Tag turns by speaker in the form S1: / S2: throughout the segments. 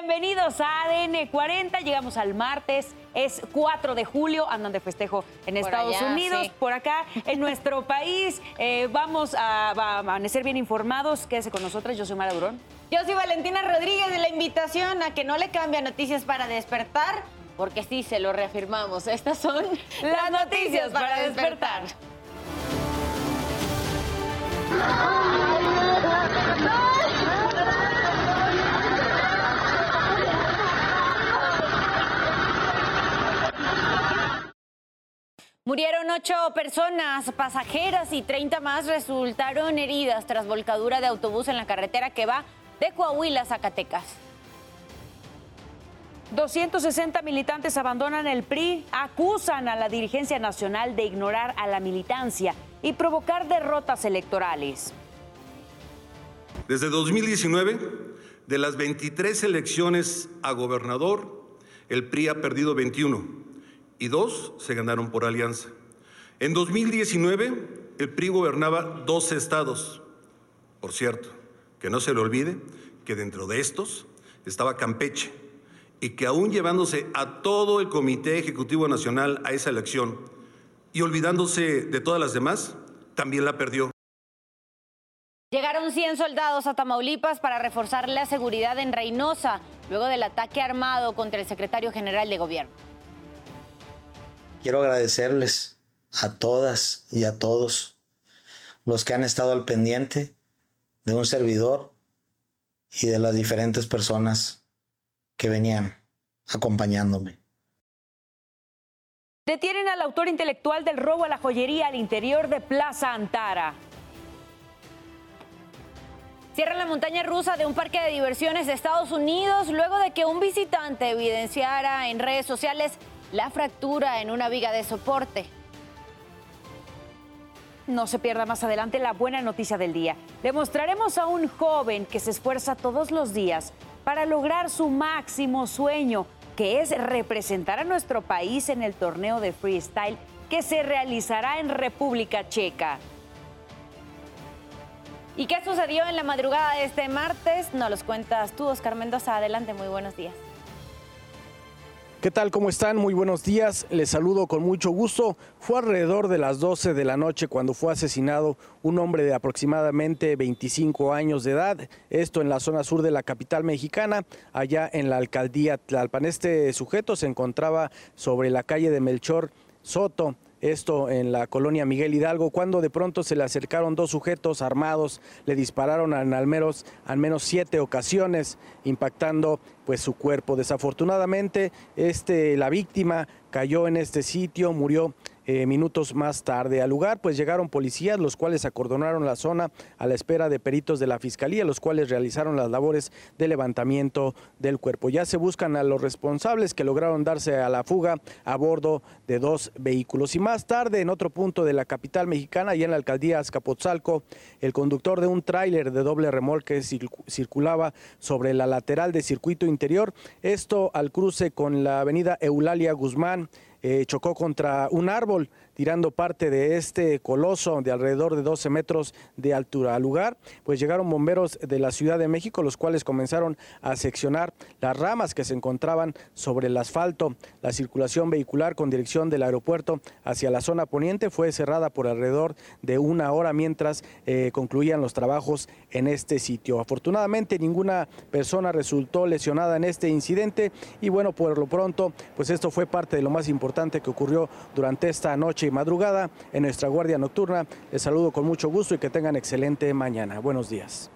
S1: bienvenidos a ADN 40. Llegamos al martes, es 4 de julio, andan de festejo en Estados Unidos, por acá en nuestro país. Eh, vamos a, a, amanecer bien informados. Quédese con nosotros, yo soy Mara Durón.
S2: Yo soy Valentina Rodríguez de la invitación a que no le cambie noticias para despertar, porque sí, se lo reafirmamos. Estas son
S1: las noticias para despertar. Ocho personas, pasajeras y 30 más resultaron heridas tras volcadura de autobús en la carretera que va de Coahuila a Zacatecas. 260 militantes abandonan el PRI, acusan a la dirigencia nacional de ignorar a la militancia y provocar derrotas electorales.
S3: Desde 2019, de las 23 elecciones a gobernador, el PRI ha perdido 21 y dos se ganaron por alianza. En 2019, el PRI gobernaba dos estados. Por cierto, que no se le olvide que dentro de estos estaba Campeche y que aún llevándose a todo el Comité Ejecutivo Nacional a esa elección y olvidándose de todas las demás, también la perdió.
S1: Llegaron 100 soldados a Tamaulipas para reforzar la seguridad en Reynosa, luego del ataque armado contra el secretario general de gobierno.
S4: Quiero agradecerles a todas y a todos los que han estado al pendiente de un servidor y de las diferentes personas que venían acompañándome.
S1: Detienen al autor intelectual del robo a la joyería al interior de Plaza Antara. Cierran la montaña rusa de un parque de diversiones de Estados Unidos luego de que un visitante evidenciara en redes sociales la fractura en una viga de soporte. No se pierda más adelante la buena noticia del día. Le mostraremos a un joven que se esfuerza todos los días para lograr su máximo sueño, que es representar a nuestro país en el torneo de freestyle que se realizará en República Checa. ¿Y qué sucedió en la madrugada de este martes? Nos los cuentas tú, Oscar Mendoza. Adelante, muy buenos días.
S5: ¿Qué tal? ¿Cómo están? Muy buenos días. Les saludo con mucho gusto. Fue alrededor de las 12 de la noche cuando fue asesinado un hombre de aproximadamente 25 años de edad. Esto en la zona sur de la capital mexicana, allá en la alcaldía Tlalpan. Este sujeto se encontraba sobre la calle de Melchor Soto esto en la colonia Miguel Hidalgo, cuando de pronto se le acercaron dos sujetos armados, le dispararon en al menos, al menos siete ocasiones, impactando pues su cuerpo. Desafortunadamente, este, la víctima cayó en este sitio, murió eh, minutos más tarde. Al lugar pues llegaron policías, los cuales acordonaron la zona a la espera de peritos de la Fiscalía, los cuales realizaron las labores de levantamiento del cuerpo. Ya se buscan a los responsables que lograron darse a la fuga a bordo de dos vehículos. Y más tarde, en otro punto de la capital mexicana, y en la alcaldía Azcapotzalco, el conductor de un tráiler de doble remolque circulaba sobre la lateral de circuito interior, esto al cruce con la avenida Eulalia Guzmán, eh, chocó contra un árbol tirando parte de este coloso de alrededor de 12 metros de altura. Al lugar, pues llegaron bomberos de la Ciudad de México, los cuales comenzaron a seccionar las ramas que se encontraban sobre el asfalto. La circulación vehicular con dirección del aeropuerto hacia la zona poniente fue cerrada por alrededor de una hora mientras eh, concluían los trabajos en este sitio. Afortunadamente, ninguna persona resultó lesionada en este incidente y bueno, por lo pronto, pues esto fue parte de lo más importante que ocurrió durante esta noche y madrugada en nuestra guardia nocturna. Les saludo con mucho gusto y que tengan excelente mañana. Buenos días.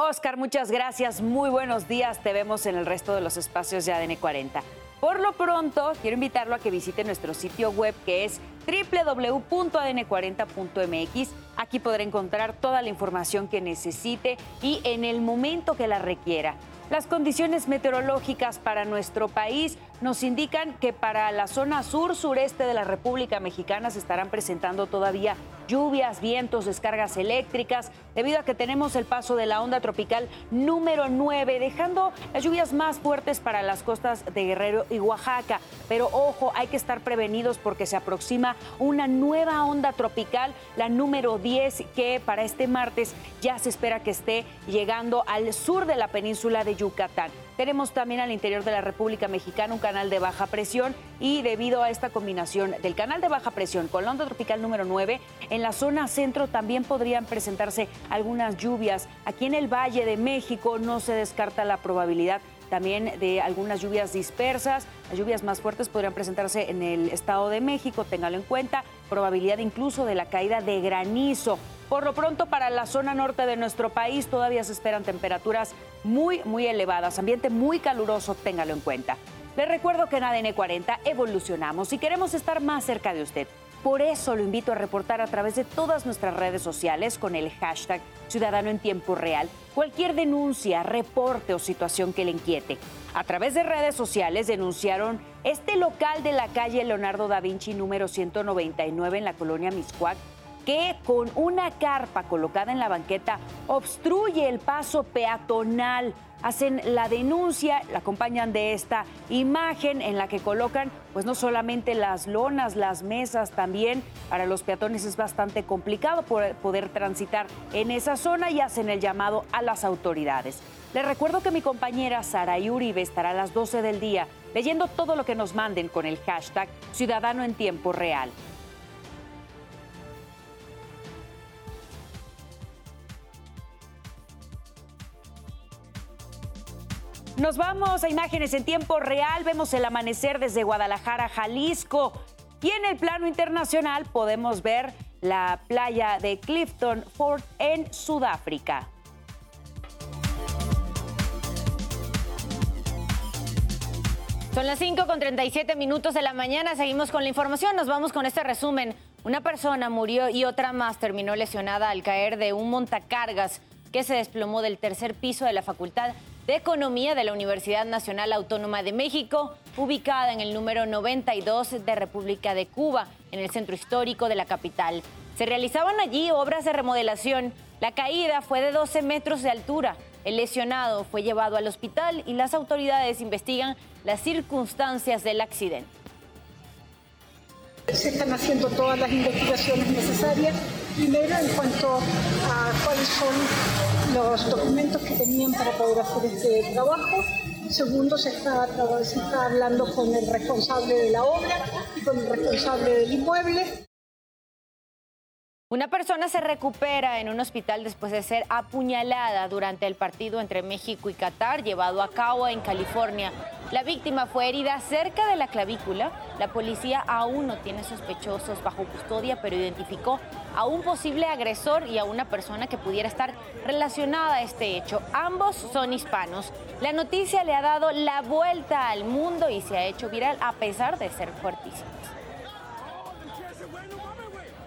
S1: Oscar, muchas gracias. Muy buenos días. Te vemos en el resto de los espacios de ADN 40. Por lo pronto, quiero invitarlo a que visite nuestro sitio web que es www.adn40.mx. Aquí podrá encontrar toda la información que necesite y en el momento que la requiera. Las condiciones meteorológicas para nuestro país nos indican que para la zona sur-sureste de la República Mexicana se estarán presentando todavía lluvias, vientos, descargas eléctricas, debido a que tenemos el paso de la onda tropical número 9, dejando las lluvias más fuertes para las costas de Guerrero y Oaxaca. Pero ojo, hay que estar prevenidos porque se aproxima una nueva onda tropical, la número 10, que para este martes ya se espera que esté llegando al sur de la península de Yucatán. Tenemos también al interior de la República Mexicana un canal de baja presión y debido a esta combinación del canal de baja presión con la onda tropical número 9, en la zona centro también podrían presentarse algunas lluvias. Aquí en el Valle de México no se descarta la probabilidad también de algunas lluvias dispersas. Las lluvias más fuertes podrían presentarse en el Estado de México, téngalo en cuenta. Probabilidad incluso de la caída de granizo. Por lo pronto, para la zona norte de nuestro país todavía se esperan temperaturas muy, muy elevadas, ambiente muy caluroso, téngalo en cuenta. Les recuerdo que en ADN 40 evolucionamos y queremos estar más cerca de usted. Por eso lo invito a reportar a través de todas nuestras redes sociales con el hashtag Ciudadano en Tiempo Real cualquier denuncia, reporte o situación que le inquiete. A través de redes sociales denunciaron este local de la calle Leonardo da Vinci número 199 en la colonia Miscuac que con una carpa colocada en la banqueta obstruye el paso peatonal. Hacen la denuncia, la acompañan de esta imagen en la que colocan, pues no solamente las lonas, las mesas, también para los peatones es bastante complicado poder transitar en esa zona y hacen el llamado a las autoridades. Les recuerdo que mi compañera Sara Uribe estará a las 12 del día leyendo todo lo que nos manden con el hashtag Ciudadano en Tiempo Real. Nos vamos a imágenes en tiempo real. Vemos el amanecer desde Guadalajara, Jalisco. Y en el plano internacional podemos ver la playa de Clifton Fort en Sudáfrica. Son las 5 con 37 minutos de la mañana. Seguimos con la información. Nos vamos con este resumen. Una persona murió y otra más terminó lesionada al caer de un montacargas que se desplomó del tercer piso de la Facultad de Economía de la Universidad Nacional Autónoma de México, ubicada en el número 92 de República de Cuba, en el centro histórico de la capital. Se realizaban allí obras de remodelación. La caída fue de 12 metros de altura. El lesionado fue llevado al hospital y las autoridades investigan las circunstancias del accidente.
S6: Se están haciendo todas las investigaciones necesarias. Primero, en cuanto a cuáles son los documentos que tenían para poder hacer este trabajo. Segundo, se está, se está hablando con el responsable de la obra y con el responsable del inmueble.
S2: Una persona se recupera en un hospital después de ser apuñalada durante el partido entre México y Qatar llevado a cabo en California. La víctima fue herida cerca de la clavícula. La policía aún no tiene sospechosos bajo custodia, pero identificó a un posible agresor y a una persona que pudiera estar relacionada a este hecho. Ambos son hispanos. La noticia le ha dado la vuelta al mundo y se ha hecho viral a pesar de ser fuertísima.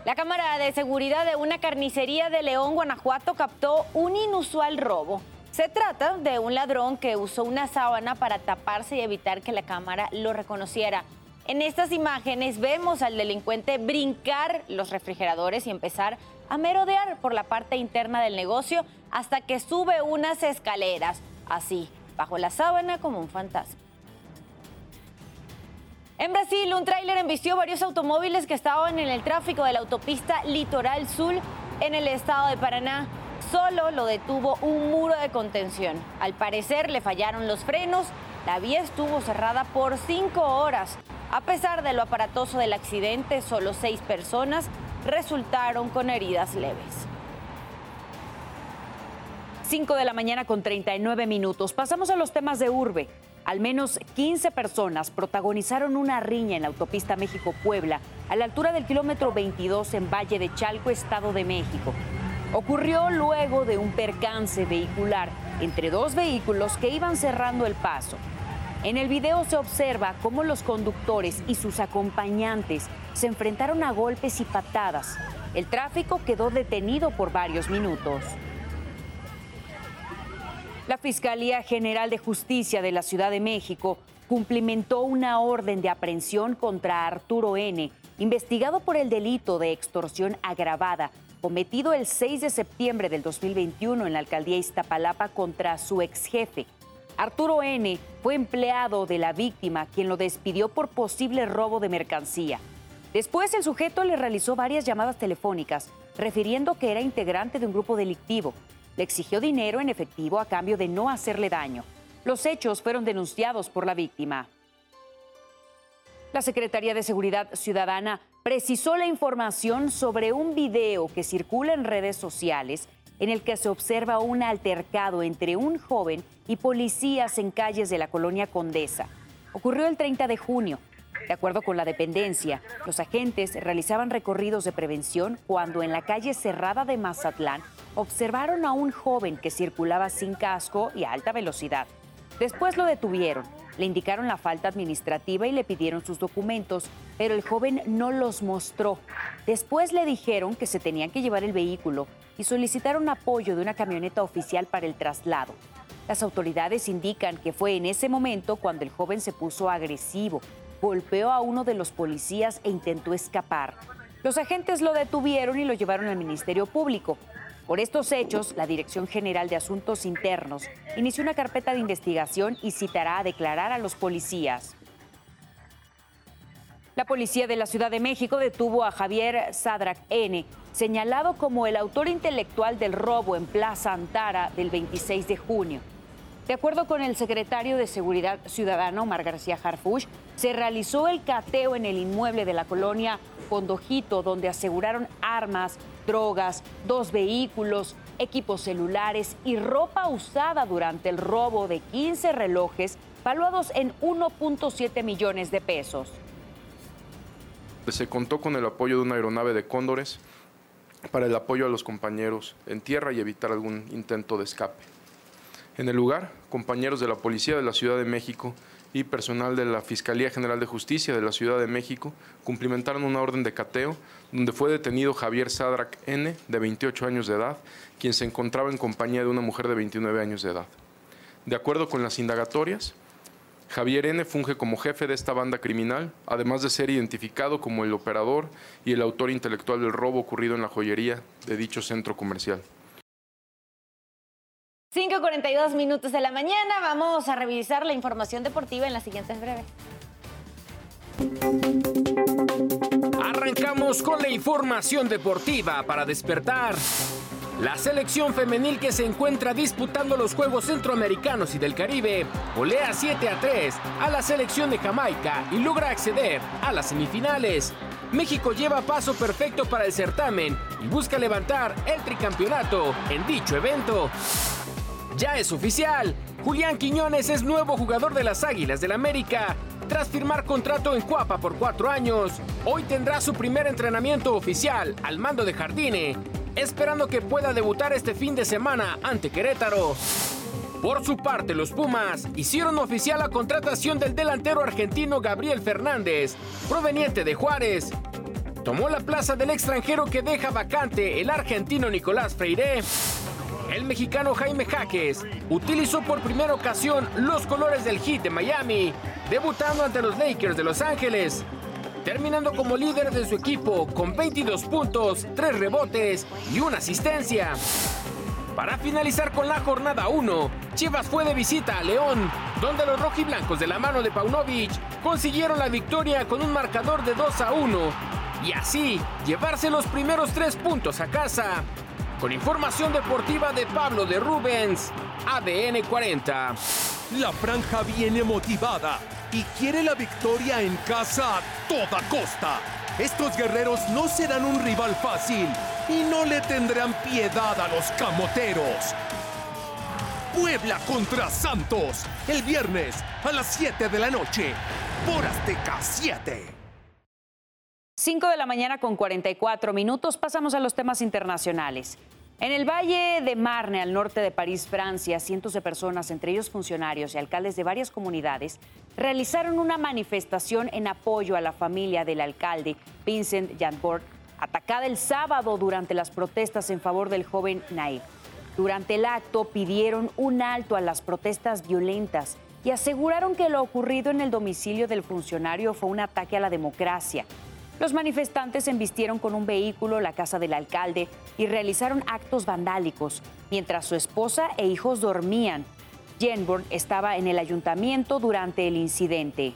S2: La cámara de seguridad de una carnicería de León, Guanajuato, captó un inusual robo. Se trata de un ladrón que usó una sábana para taparse y evitar que la cámara lo reconociera. En estas imágenes vemos al delincuente brincar los refrigeradores y empezar a merodear por la parte interna del negocio hasta que sube unas escaleras, así, bajo la sábana como un fantasma. En Brasil, un tráiler embistió varios automóviles que estaban en el tráfico de la autopista Litoral Sur en el estado de Paraná. Solo lo detuvo un muro de contención. Al parecer le fallaron los frenos. La vía estuvo cerrada por cinco horas. A pesar de lo aparatoso del accidente, solo seis personas resultaron con heridas leves.
S1: 5 de la mañana con 39 minutos. Pasamos a los temas de urbe. Al menos 15 personas protagonizaron una riña en la autopista México-Puebla, a la altura del kilómetro 22 en Valle de Chalco, Estado de México. Ocurrió luego de un percance vehicular entre dos vehículos que iban cerrando el paso. En el video se observa cómo los conductores y sus acompañantes se enfrentaron a golpes y patadas. El tráfico quedó detenido por varios minutos. La Fiscalía General de Justicia de la Ciudad de México cumplimentó una orden de aprehensión contra Arturo N., investigado por el delito de extorsión agravada cometido el 6 de septiembre del 2021 en la alcaldía Iztapalapa contra su ex jefe. Arturo N. fue empleado de la víctima, quien lo despidió por posible robo de mercancía. Después el sujeto le realizó varias llamadas telefónicas, refiriendo que era integrante de un grupo delictivo. Le exigió dinero en efectivo a cambio de no hacerle daño. Los hechos fueron denunciados por la víctima. La Secretaría de Seguridad Ciudadana precisó la información sobre un video que circula en redes sociales en el que se observa un altercado entre un joven y policías en calles de la colonia Condesa. Ocurrió el 30 de junio. De acuerdo con la dependencia, los agentes realizaban recorridos de prevención cuando en la calle cerrada de Mazatlán observaron a un joven que circulaba sin casco y a alta velocidad. Después lo detuvieron, le indicaron la falta administrativa y le pidieron sus documentos, pero el joven no los mostró. Después le dijeron que se tenían que llevar el vehículo y solicitaron apoyo de una camioneta oficial para el traslado. Las autoridades indican que fue en ese momento cuando el joven se puso agresivo, golpeó a uno de los policías e intentó escapar. Los agentes lo detuvieron y lo llevaron al Ministerio Público. Por estos hechos, la Dirección General de Asuntos Internos inició una carpeta de investigación y citará a declarar a los policías. La policía de la Ciudad de México detuvo a Javier Sadrak N., señalado como el autor intelectual del robo en Plaza Antara del 26 de junio. De acuerdo con el secretario de Seguridad Ciudadano, Omar García Harfush, se realizó el cateo en el inmueble de la colonia Condojito, donde aseguraron armas, drogas, dos vehículos, equipos celulares y ropa usada durante el robo de 15 relojes valuados en 1.7 millones de pesos.
S7: Se contó con el apoyo de una aeronave de Cóndores para el apoyo a los compañeros en tierra y evitar algún intento de escape. En el lugar, compañeros de la Policía de la Ciudad de México y personal de la Fiscalía General de Justicia de la Ciudad de México cumplimentaron una orden de cateo donde fue detenido Javier Sadrak N., de 28 años de edad, quien se encontraba en compañía de una mujer de 29 años de edad. De acuerdo con las indagatorias, Javier N. funge como jefe de esta banda criminal, además de ser identificado como el operador y el autor intelectual del robo ocurrido en la joyería de dicho centro comercial.
S2: 5.42 minutos de la mañana. Vamos a revisar la información deportiva en las siguientes breves.
S8: Arrancamos con la información deportiva para despertar. La selección femenil que se encuentra disputando los Juegos Centroamericanos y del Caribe golea 7 a 3 a la selección de Jamaica y logra acceder a las semifinales. México lleva paso perfecto para el certamen y busca levantar el tricampeonato en dicho evento. Ya es oficial, Julián Quiñones es nuevo jugador de las Águilas del América. Tras firmar contrato en Cuapa por cuatro años, hoy tendrá su primer entrenamiento oficial al mando de Jardine, esperando que pueda debutar este fin de semana ante Querétaro. Por su parte, los Pumas hicieron oficial la contratación del delantero argentino Gabriel Fernández, proveniente de Juárez. Tomó la plaza del extranjero que deja vacante el argentino Nicolás Freire. El mexicano Jaime Jaques utilizó por primera ocasión los colores del Heat de Miami, debutando ante los Lakers de Los Ángeles, terminando como líder de su equipo con 22 puntos, 3 rebotes y una asistencia. Para finalizar con la jornada 1, Chivas fue de visita a León, donde los rojiblancos de la mano de Paunovic consiguieron la victoria con un marcador de 2 a 1 y así llevarse los primeros tres puntos a casa. Con información deportiva de Pablo de Rubens, ADN 40.
S9: La franja viene motivada y quiere la victoria en casa a toda costa. Estos guerreros no serán un rival fácil y no le tendrán piedad a los camoteros. Puebla contra Santos, el viernes a las 7 de la noche, por Azteca 7.
S1: 5 de la mañana con 44 minutos pasamos a los temas internacionales. En el Valle de Marne, al norte de París, Francia, cientos de personas, entre ellos funcionarios y alcaldes de varias comunidades, realizaron una manifestación en apoyo a la familia del alcalde Vincent Janbord, atacada el sábado durante las protestas en favor del joven Naib. Durante el acto pidieron un alto a las protestas violentas y aseguraron que lo ocurrido en el domicilio del funcionario fue un ataque a la democracia. Los manifestantes embistieron con un vehículo la casa del alcalde y realizaron actos vandálicos, mientras su esposa e hijos dormían. Jenborn estaba en el ayuntamiento durante el incidente.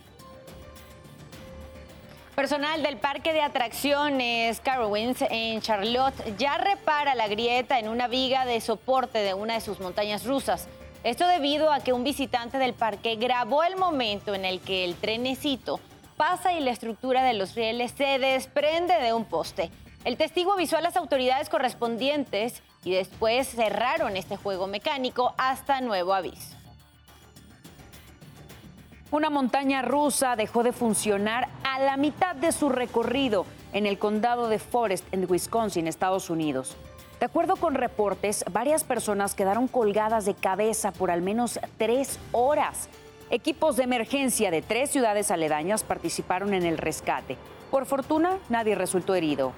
S2: Personal del parque de atracciones Carowinds en Charlotte ya repara la grieta en una viga de soporte de una de sus montañas rusas. Esto debido a que un visitante del parque grabó el momento en el que el trenecito pasa y la estructura de los rieles se desprende de un poste. El testigo avisó a las autoridades correspondientes y después cerraron este juego mecánico hasta nuevo aviso.
S1: Una montaña rusa dejó de funcionar a la mitad de su recorrido en el condado de Forest, en Wisconsin, Estados Unidos. De acuerdo con reportes, varias personas quedaron colgadas de cabeza por al menos tres horas. Equipos de emergencia de tres ciudades aledañas participaron en el rescate. Por fortuna, nadie resultó herido.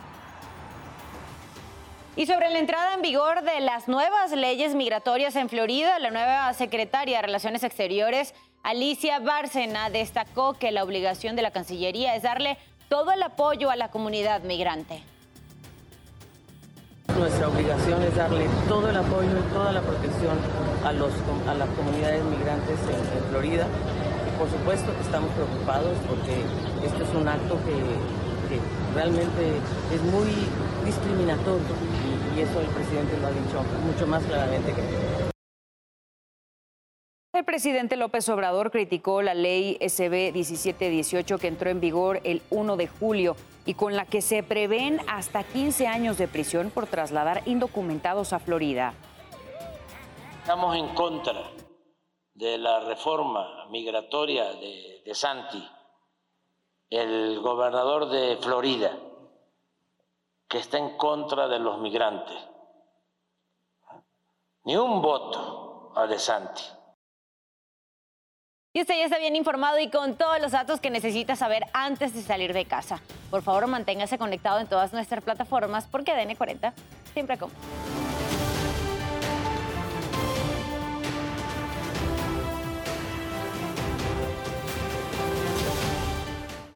S2: Y sobre la entrada en vigor de las nuevas leyes migratorias en Florida, la nueva secretaria de Relaciones Exteriores, Alicia Bárcena, destacó que la obligación de la Cancillería es darle todo el apoyo a la comunidad migrante.
S10: Nuestra obligación es darle todo el apoyo y toda la protección a, los, a las comunidades migrantes en, Florida. Y por supuesto que estamos preocupados porque esto es un acto que, realmente es muy discriminatorio y, y, eso el presidente lo ha dicho mucho más claramente que
S1: presidente López Obrador criticó la ley SB 1718 que entró en vigor el 1 de julio y con la que se prevén hasta 15 años de prisión por trasladar indocumentados a Florida.
S11: Estamos en contra de la reforma migratoria de, de Santi, el gobernador de Florida, que está en contra de los migrantes. Ni un voto a De Santi.
S2: Y usted ya está bien informado y con todos los datos que necesita saber antes de salir de casa. Por favor, manténgase conectado en todas nuestras plataformas porque ADN 40 siempre como.